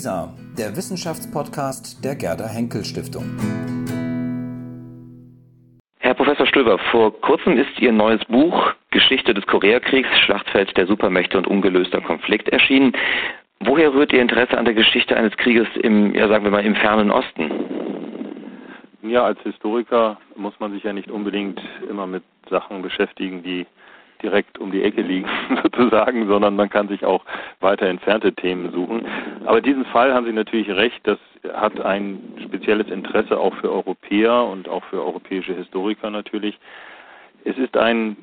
WISA, der Wissenschaftspodcast der Gerda Henkel Stiftung. Herr Professor Stöber, vor kurzem ist Ihr neues Buch Geschichte des Koreakriegs, Schlachtfeld der Supermächte und ungelöster Konflikt erschienen. Woher rührt Ihr Interesse an der Geschichte eines Krieges im, ja sagen wir mal, im fernen Osten? Ja, als Historiker muss man sich ja nicht unbedingt immer mit Sachen beschäftigen, die direkt um die Ecke liegen sozusagen, sondern man kann sich auch weiter entfernte Themen suchen. Aber diesen Fall haben Sie natürlich recht, das hat ein spezielles Interesse auch für Europäer und auch für europäische Historiker natürlich. Es ist ein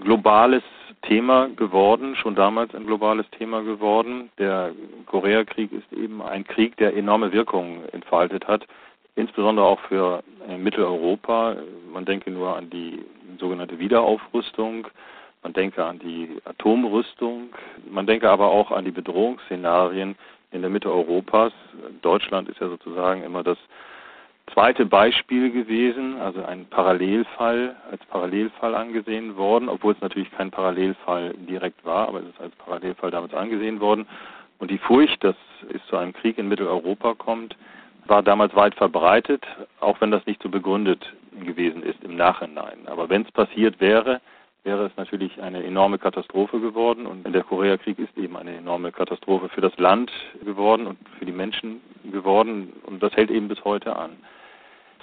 globales Thema geworden, schon damals ein globales Thema geworden. Der Koreakrieg ist eben ein Krieg, der enorme Wirkungen entfaltet hat, insbesondere auch für Mitteleuropa. Man denke nur an die sogenannte Wiederaufrüstung, man denke an die Atomrüstung, man denke aber auch an die Bedrohungsszenarien in der Mitte Europas. Deutschland ist ja sozusagen immer das zweite Beispiel gewesen, also ein Parallelfall, als Parallelfall angesehen worden, obwohl es natürlich kein Parallelfall direkt war, aber es ist als Parallelfall damals angesehen worden. Und die Furcht, dass es zu einem Krieg in Mitteleuropa kommt, war damals weit verbreitet, auch wenn das nicht so begründet gewesen ist im Nachhinein. Aber wenn es passiert wäre, wäre es natürlich eine enorme Katastrophe geworden. Und der Koreakrieg ist eben eine enorme Katastrophe für das Land geworden und für die Menschen geworden. Und das hält eben bis heute an.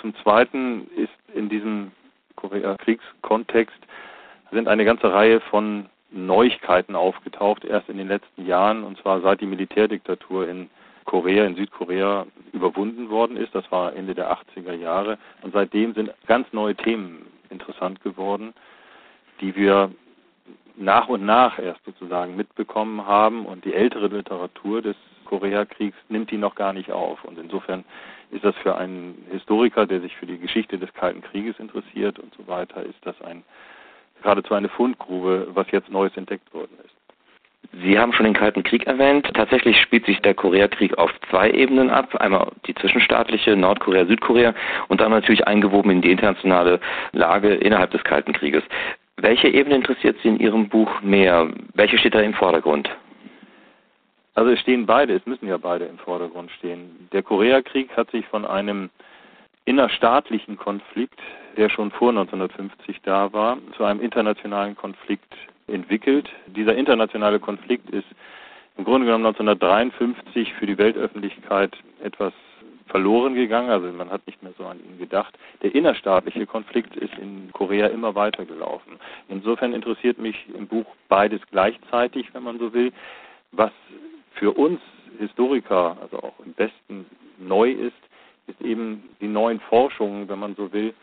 Zum Zweiten ist in diesem Koreakriegskontext sind eine ganze Reihe von Neuigkeiten aufgetaucht, erst in den letzten Jahren, und zwar seit die Militärdiktatur in Korea, in Südkorea überwunden worden ist. Das war Ende der 80er Jahre. Und seitdem sind ganz neue Themen interessant geworden die wir nach und nach erst sozusagen mitbekommen haben und die ältere Literatur des Koreakriegs nimmt die noch gar nicht auf. Und insofern ist das für einen Historiker, der sich für die Geschichte des Kalten Krieges interessiert und so weiter, ist das ein geradezu eine Fundgrube, was jetzt Neues entdeckt worden ist. Sie haben schon den Kalten Krieg erwähnt. Tatsächlich spielt sich der Koreakrieg auf zwei Ebenen ab. Einmal die zwischenstaatliche Nordkorea, Südkorea und dann natürlich eingewoben in die internationale Lage innerhalb des Kalten Krieges. Welche Ebene interessiert Sie in Ihrem Buch mehr? Welche steht da im Vordergrund? Also es stehen beide, es müssen ja beide im Vordergrund stehen. Der Koreakrieg hat sich von einem innerstaatlichen Konflikt, der schon vor 1950 da war, zu einem internationalen Konflikt entwickelt. Dieser internationale Konflikt ist im Grunde genommen 1953 für die Weltöffentlichkeit etwas verloren gegangen, also man hat nicht mehr so an ihn gedacht. Der innerstaatliche Konflikt ist in Korea immer weiter gelaufen. Insofern interessiert mich im Buch beides gleichzeitig, wenn man so will. Was für uns Historiker, also auch im Besten neu ist, ist eben die neuen Forschungen, wenn man so will,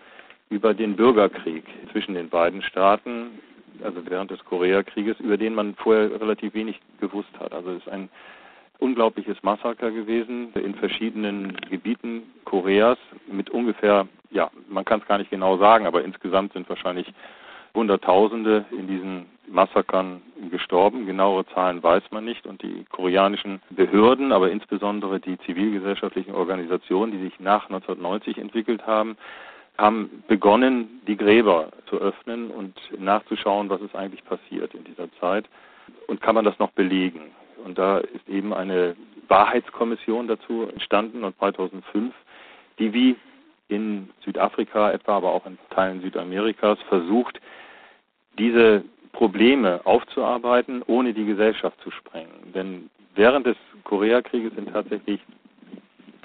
über den Bürgerkrieg zwischen den beiden Staaten, also während des Koreakrieges, über den man vorher relativ wenig gewusst hat. Also es ist ein unglaubliches Massaker gewesen in verschiedenen Gebieten Koreas mit ungefähr, ja, man kann es gar nicht genau sagen, aber insgesamt sind wahrscheinlich Hunderttausende in diesen Massakern gestorben. Genauere Zahlen weiß man nicht. Und die koreanischen Behörden, aber insbesondere die zivilgesellschaftlichen Organisationen, die sich nach 1990 entwickelt haben, haben begonnen, die Gräber zu öffnen und nachzuschauen, was ist eigentlich passiert in dieser Zeit. Und kann man das noch belegen? Und da ist eben eine Wahrheitskommission dazu entstanden und 2005, die wie in Südafrika etwa, aber auch in Teilen Südamerikas versucht, diese Probleme aufzuarbeiten, ohne die Gesellschaft zu sprengen. Denn während des Koreakrieges sind tatsächlich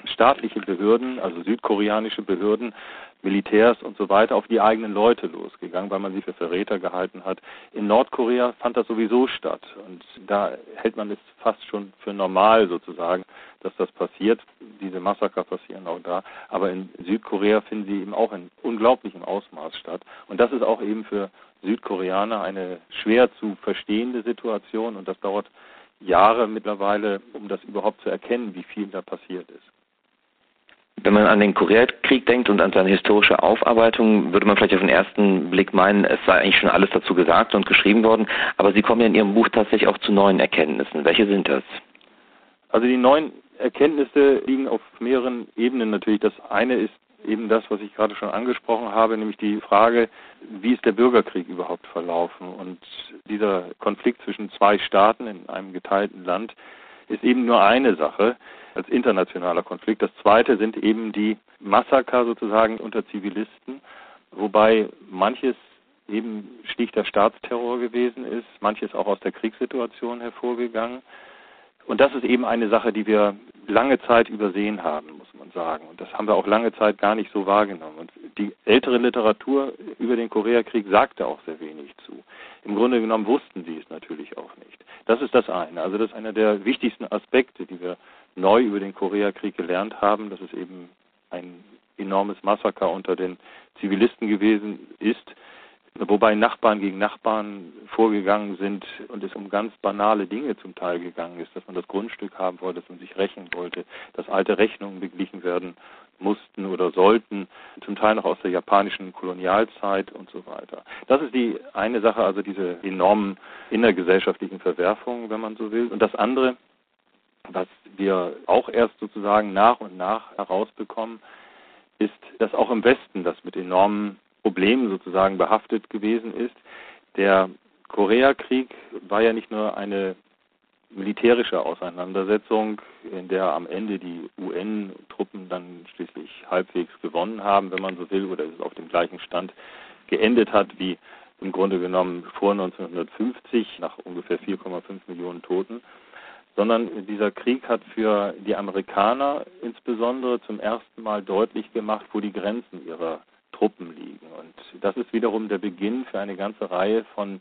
staatliche Behörden, also südkoreanische Behörden, Militärs und so weiter auf die eigenen Leute losgegangen, weil man sie für Verräter gehalten hat. In Nordkorea fand das sowieso statt und da hält man es fast schon für normal sozusagen, dass das passiert. Diese Massaker passieren auch da, aber in Südkorea finden sie eben auch in unglaublichem Ausmaß statt und das ist auch eben für Südkoreaner eine schwer zu verstehende Situation und das dauert Jahre mittlerweile, um das überhaupt zu erkennen, wie viel da passiert ist. Wenn man an den Koreakrieg denkt und an seine historische Aufarbeitung, würde man vielleicht auf den ersten Blick meinen, es sei eigentlich schon alles dazu gesagt und geschrieben worden. Aber Sie kommen ja in Ihrem Buch tatsächlich auch zu neuen Erkenntnissen. Welche sind das? Also die neuen Erkenntnisse liegen auf mehreren Ebenen natürlich. Das eine ist eben das, was ich gerade schon angesprochen habe, nämlich die Frage, wie ist der Bürgerkrieg überhaupt verlaufen? Und dieser Konflikt zwischen zwei Staaten in einem geteilten Land, ist eben nur eine Sache als internationaler Konflikt. Das zweite sind eben die Massaker sozusagen unter Zivilisten, wobei manches eben schlichter Staatsterror gewesen ist, manches auch aus der Kriegssituation hervorgegangen. Und das ist eben eine Sache, die wir lange Zeit übersehen haben, muss man sagen. Und das haben wir auch lange Zeit gar nicht so wahrgenommen. Und die ältere Literatur über den Koreakrieg sagte auch sehr wenig zu. Im Grunde genommen wussten sie es natürlich auch nicht. Das ist das eine. Also das ist einer der wichtigsten Aspekte, die wir neu über den Koreakrieg gelernt haben, dass es eben ein enormes Massaker unter den Zivilisten gewesen ist, wobei Nachbarn gegen Nachbarn vorgegangen sind und es um ganz banale Dinge zum Teil gegangen ist, dass man das Grundstück haben wollte, dass man sich rächen wollte, dass alte Rechnungen beglichen werden mussten oder sollten, zum Teil noch aus der japanischen Kolonialzeit und so weiter. Das ist die eine Sache, also diese enormen innergesellschaftlichen Verwerfungen, wenn man so will. Und das andere, was wir auch erst sozusagen nach und nach herausbekommen, ist, dass auch im Westen das mit enormen Problemen sozusagen behaftet gewesen ist. Der Koreakrieg war ja nicht nur eine militärische Auseinandersetzung, in der am Ende die UN-Truppen dann schließlich halbwegs gewonnen haben, wenn man so will, oder es auf dem gleichen Stand geendet hat wie im Grunde genommen vor 1950 nach ungefähr 4,5 Millionen Toten, sondern dieser Krieg hat für die Amerikaner insbesondere zum ersten Mal deutlich gemacht, wo die Grenzen ihrer Truppen liegen. Und das ist wiederum der Beginn für eine ganze Reihe von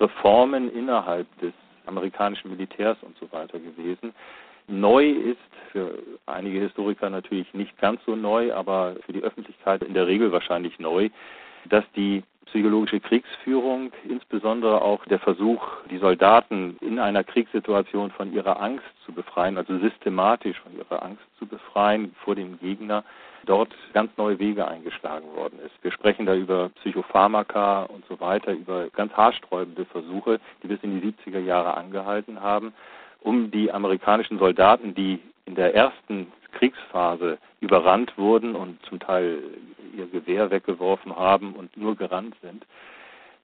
Reformen innerhalb des amerikanischen Militärs und so weiter gewesen. Neu ist für einige Historiker natürlich nicht ganz so neu, aber für die Öffentlichkeit in der Regel wahrscheinlich neu, dass die psychologische Kriegsführung, insbesondere auch der Versuch, die Soldaten in einer Kriegssituation von ihrer Angst zu befreien, also systematisch von ihrer Angst zu befreien vor dem Gegner, dort ganz neue Wege eingeschlagen worden ist. Wir sprechen da über Psychopharmaka und so weiter, über ganz haarsträubende Versuche, die bis in die 70er Jahre angehalten haben, um die amerikanischen Soldaten, die in der ersten Kriegsphase überrannt wurden und zum Teil ihr Gewehr weggeworfen haben und nur gerannt sind,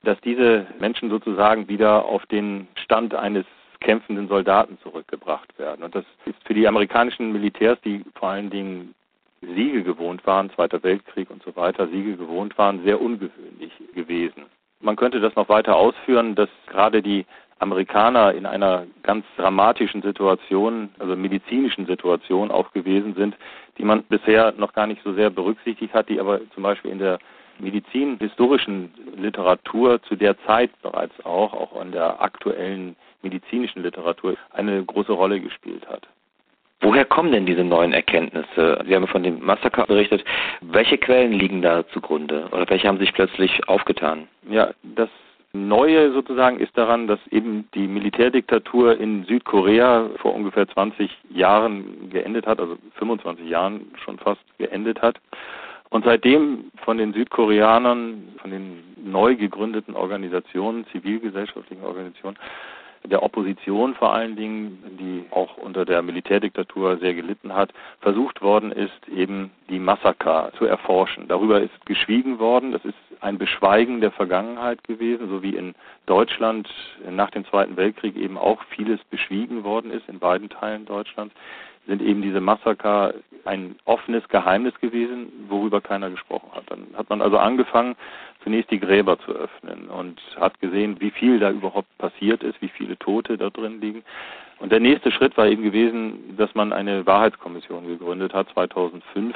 dass diese Menschen sozusagen wieder auf den Stand eines kämpfenden Soldaten zurückgebracht werden. Und das ist für die amerikanischen Militärs, die vor allen Dingen Siege gewohnt waren, Zweiter Weltkrieg und so weiter, Siege gewohnt waren, sehr ungewöhnlich gewesen. Man könnte das noch weiter ausführen, dass gerade die Amerikaner in einer ganz dramatischen Situation, also medizinischen Situation auch gewesen sind, die man bisher noch gar nicht so sehr berücksichtigt hat, die aber zum Beispiel in der medizinhistorischen Literatur zu der Zeit bereits auch, auch in der aktuellen medizinischen Literatur, eine große Rolle gespielt hat. Woher kommen denn diese neuen Erkenntnisse? Sie haben von dem Massaker berichtet. Welche Quellen liegen da zugrunde oder welche haben sich plötzlich aufgetan? Ja, das Neue sozusagen ist daran, dass eben die Militärdiktatur in Südkorea vor ungefähr 20 Jahren geendet hat, also 25 Jahren schon fast geendet hat. Und seitdem von den Südkoreanern, von den neu gegründeten Organisationen, zivilgesellschaftlichen Organisationen, der Opposition vor allen Dingen, die auch unter der Militärdiktatur sehr gelitten hat, versucht worden ist, eben die Massaker zu erforschen. Darüber ist geschwiegen worden. Das ist ein Beschweigen der Vergangenheit gewesen, so wie in Deutschland nach dem Zweiten Weltkrieg eben auch vieles beschwiegen worden ist in beiden Teilen Deutschlands sind eben diese Massaker ein offenes Geheimnis gewesen, worüber keiner gesprochen hat. Dann hat man also angefangen, zunächst die Gräber zu öffnen und hat gesehen, wie viel da überhaupt passiert ist, wie viele Tote da drin liegen. Und der nächste Schritt war eben gewesen, dass man eine Wahrheitskommission gegründet hat, 2005,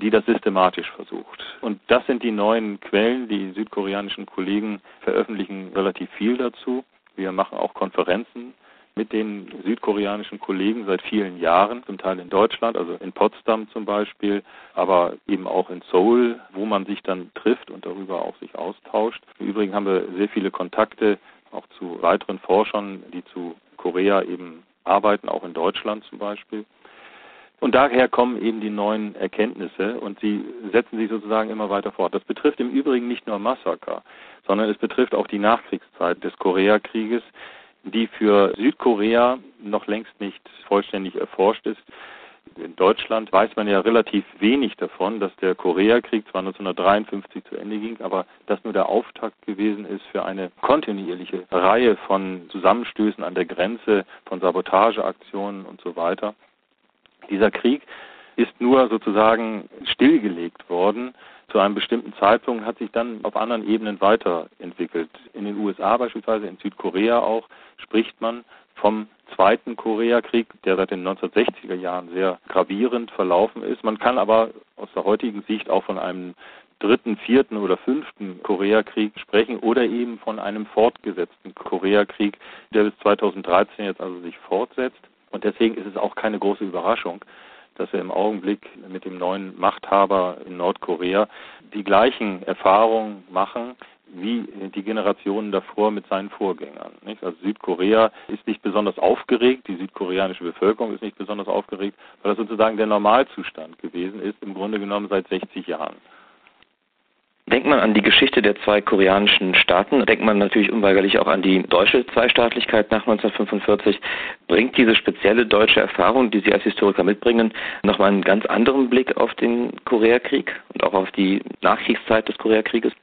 die das systematisch versucht. Und das sind die neuen Quellen. Die südkoreanischen Kollegen veröffentlichen relativ viel dazu. Wir machen auch Konferenzen mit den südkoreanischen Kollegen seit vielen Jahren, zum Teil in Deutschland, also in Potsdam zum Beispiel, aber eben auch in Seoul, wo man sich dann trifft und darüber auch sich austauscht. Im Übrigen haben wir sehr viele Kontakte auch zu weiteren Forschern, die zu Korea eben arbeiten, auch in Deutschland zum Beispiel. Und daher kommen eben die neuen Erkenntnisse und sie setzen sich sozusagen immer weiter fort. Das betrifft im Übrigen nicht nur Massaker, sondern es betrifft auch die Nachkriegszeit des Koreakrieges, die für Südkorea noch längst nicht vollständig erforscht ist. In Deutschland weiß man ja relativ wenig davon, dass der Koreakrieg zwar 1953 zu Ende ging, aber das nur der Auftakt gewesen ist für eine kontinuierliche Reihe von Zusammenstößen an der Grenze, von Sabotageaktionen und so weiter. Dieser Krieg ist nur sozusagen stillgelegt worden zu einem bestimmten Zeitpunkt, hat sich dann auf anderen Ebenen weiterentwickelt. In den USA beispielsweise, in Südkorea auch, spricht man vom Zweiten Koreakrieg, der seit den 1960er Jahren sehr gravierend verlaufen ist. Man kann aber aus der heutigen Sicht auch von einem dritten, vierten oder fünften Koreakrieg sprechen oder eben von einem fortgesetzten Koreakrieg, der bis 2013 jetzt also sich fortsetzt. Und deswegen ist es auch keine große Überraschung, dass wir im Augenblick mit dem neuen Machthaber in Nordkorea die gleichen Erfahrungen machen wie die Generationen davor mit seinen Vorgängern. Nicht? Also Südkorea ist nicht besonders aufgeregt, die südkoreanische Bevölkerung ist nicht besonders aufgeregt, weil das sozusagen der Normalzustand gewesen ist, im Grunde genommen seit 60 Jahren. Denkt man an die Geschichte der zwei koreanischen Staaten, denkt man natürlich unweigerlich auch an die deutsche Zweistaatlichkeit nach 1945. Bringt diese spezielle deutsche Erfahrung, die Sie als Historiker mitbringen, nochmal einen ganz anderen Blick auf den Koreakrieg und auch auf die Nachkriegszeit des Koreakrieges?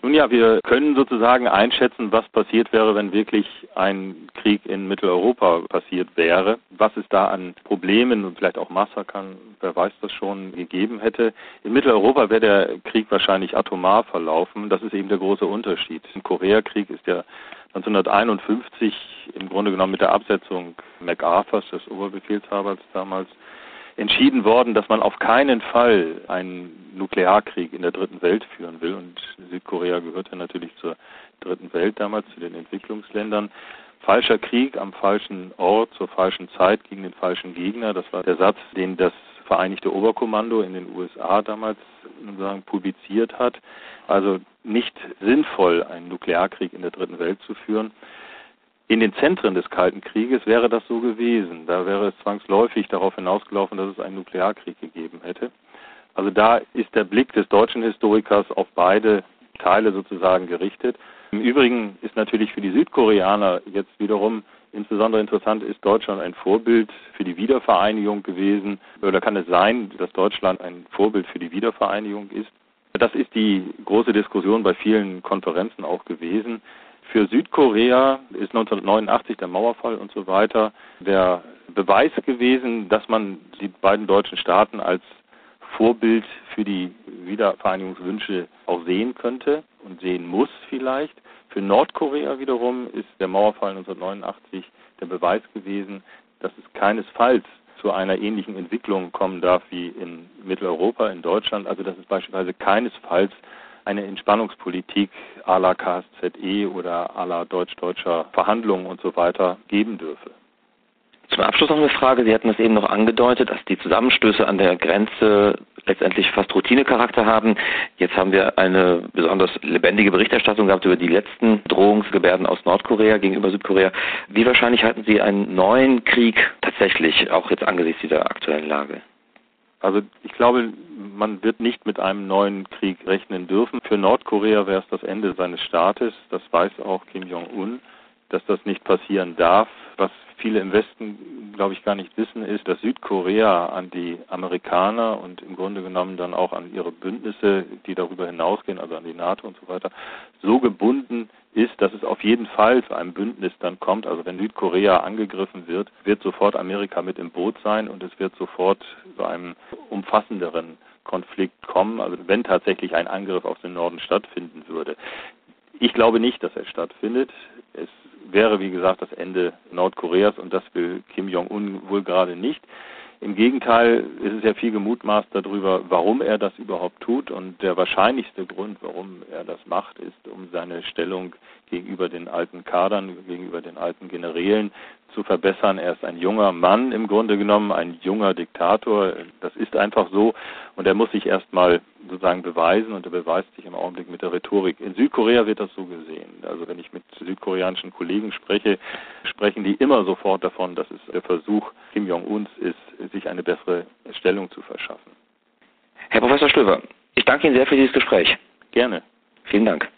Nun ja, wir können sozusagen einschätzen, was passiert wäre, wenn wirklich ein Krieg in Mitteleuropa passiert wäre. Was es da an Problemen und vielleicht auch Massakern, wer weiß das schon, gegeben hätte. In Mitteleuropa wäre der Krieg wahrscheinlich atomar verlaufen. Das ist eben der große Unterschied. Im Koreakrieg ist der 1951 im Grunde genommen mit der Absetzung MacArthurs, des Oberbefehlshabers damals, entschieden worden, dass man auf keinen Fall einen Nuklearkrieg in der dritten Welt führen will. Und Südkorea gehörte natürlich zur dritten Welt damals, zu den Entwicklungsländern. Falscher Krieg am falschen Ort, zur falschen Zeit gegen den falschen Gegner. Das war der Satz, den das Vereinigte Oberkommando in den USA damals sozusagen publiziert hat. Also nicht sinnvoll, einen Nuklearkrieg in der dritten Welt zu führen. In den Zentren des Kalten Krieges wäre das so gewesen. Da wäre es zwangsläufig darauf hinausgelaufen, dass es einen Nuklearkrieg gegeben hätte. Also da ist der Blick des deutschen Historikers auf beide Teile sozusagen gerichtet. Im Übrigen ist natürlich für die Südkoreaner jetzt wiederum insbesondere interessant, ist Deutschland ein Vorbild für die Wiedervereinigung gewesen? Oder kann es sein, dass Deutschland ein Vorbild für die Wiedervereinigung ist? Das ist die große Diskussion bei vielen Konferenzen auch gewesen. Für Südkorea ist 1989 der Mauerfall und so weiter der Beweis gewesen, dass man die beiden deutschen Staaten als Vorbild für die Wiedervereinigungswünsche auch sehen könnte und sehen muss vielleicht. Für Nordkorea wiederum ist der Mauerfall 1989 der Beweis gewesen, dass es keinesfalls zu einer ähnlichen Entwicklung kommen darf wie in Mitteleuropa, in Deutschland. Also dass es beispielsweise keinesfalls eine Entspannungspolitik à la KSZE oder à la deutsch-deutscher Verhandlungen und so weiter geben dürfe. Zum Abschluss noch eine Frage. Sie hatten es eben noch angedeutet, dass die Zusammenstöße an der Grenze letztendlich fast Routinecharakter haben. Jetzt haben wir eine besonders lebendige Berichterstattung gehabt über die letzten Drohungsgebärden aus Nordkorea gegenüber Südkorea. Wie wahrscheinlich halten Sie einen neuen Krieg tatsächlich, auch jetzt angesichts dieser aktuellen Lage? Also ich glaube, man wird nicht mit einem neuen Krieg rechnen dürfen. Für Nordkorea wäre es das Ende seines Staates. Das weiß auch Kim Jong-un, dass das nicht passieren darf. Was viele im Westen, glaube ich, gar nicht wissen, ist, dass Südkorea an die Amerikaner und im Grunde genommen dann auch an ihre Bündnisse, die darüber hinausgehen, also an die NATO und so weiter, so gebunden ist, dass es auf jeden Fall zu einem Bündnis dann kommt. Also wenn Südkorea angegriffen wird, wird sofort Amerika mit im Boot sein und es wird sofort zu einem umfassenderen Konflikt kommen, also wenn tatsächlich ein Angriff auf den Norden stattfinden würde. Ich glaube nicht, dass er stattfindet. Es wäre, wie gesagt, das Ende Nordkoreas und das will Kim Jong-un wohl gerade nicht. Im Gegenteil ist es ja viel gemutmaßt darüber, warum er das überhaupt tut. Und der wahrscheinlichste Grund, warum er das macht, ist, um seine Stellung gegenüber den alten Kadern, gegenüber den alten Generälen zu verbessern. Er ist ein junger Mann im Grunde genommen, ein junger Diktator. Das ist einfach so. Und er muss sich erstmal sozusagen beweisen und er beweist sich im Augenblick mit der Rhetorik. In Südkorea wird das so gesehen. Also wenn ich mit südkoreanischen Kollegen spreche, sprechen die immer sofort davon, dass es der Versuch Kim Jong-uns ist, sich eine bessere Stellung zu verschaffen. Herr Professor Stöver, ich danke Ihnen sehr für dieses Gespräch. Gerne. Vielen Dank.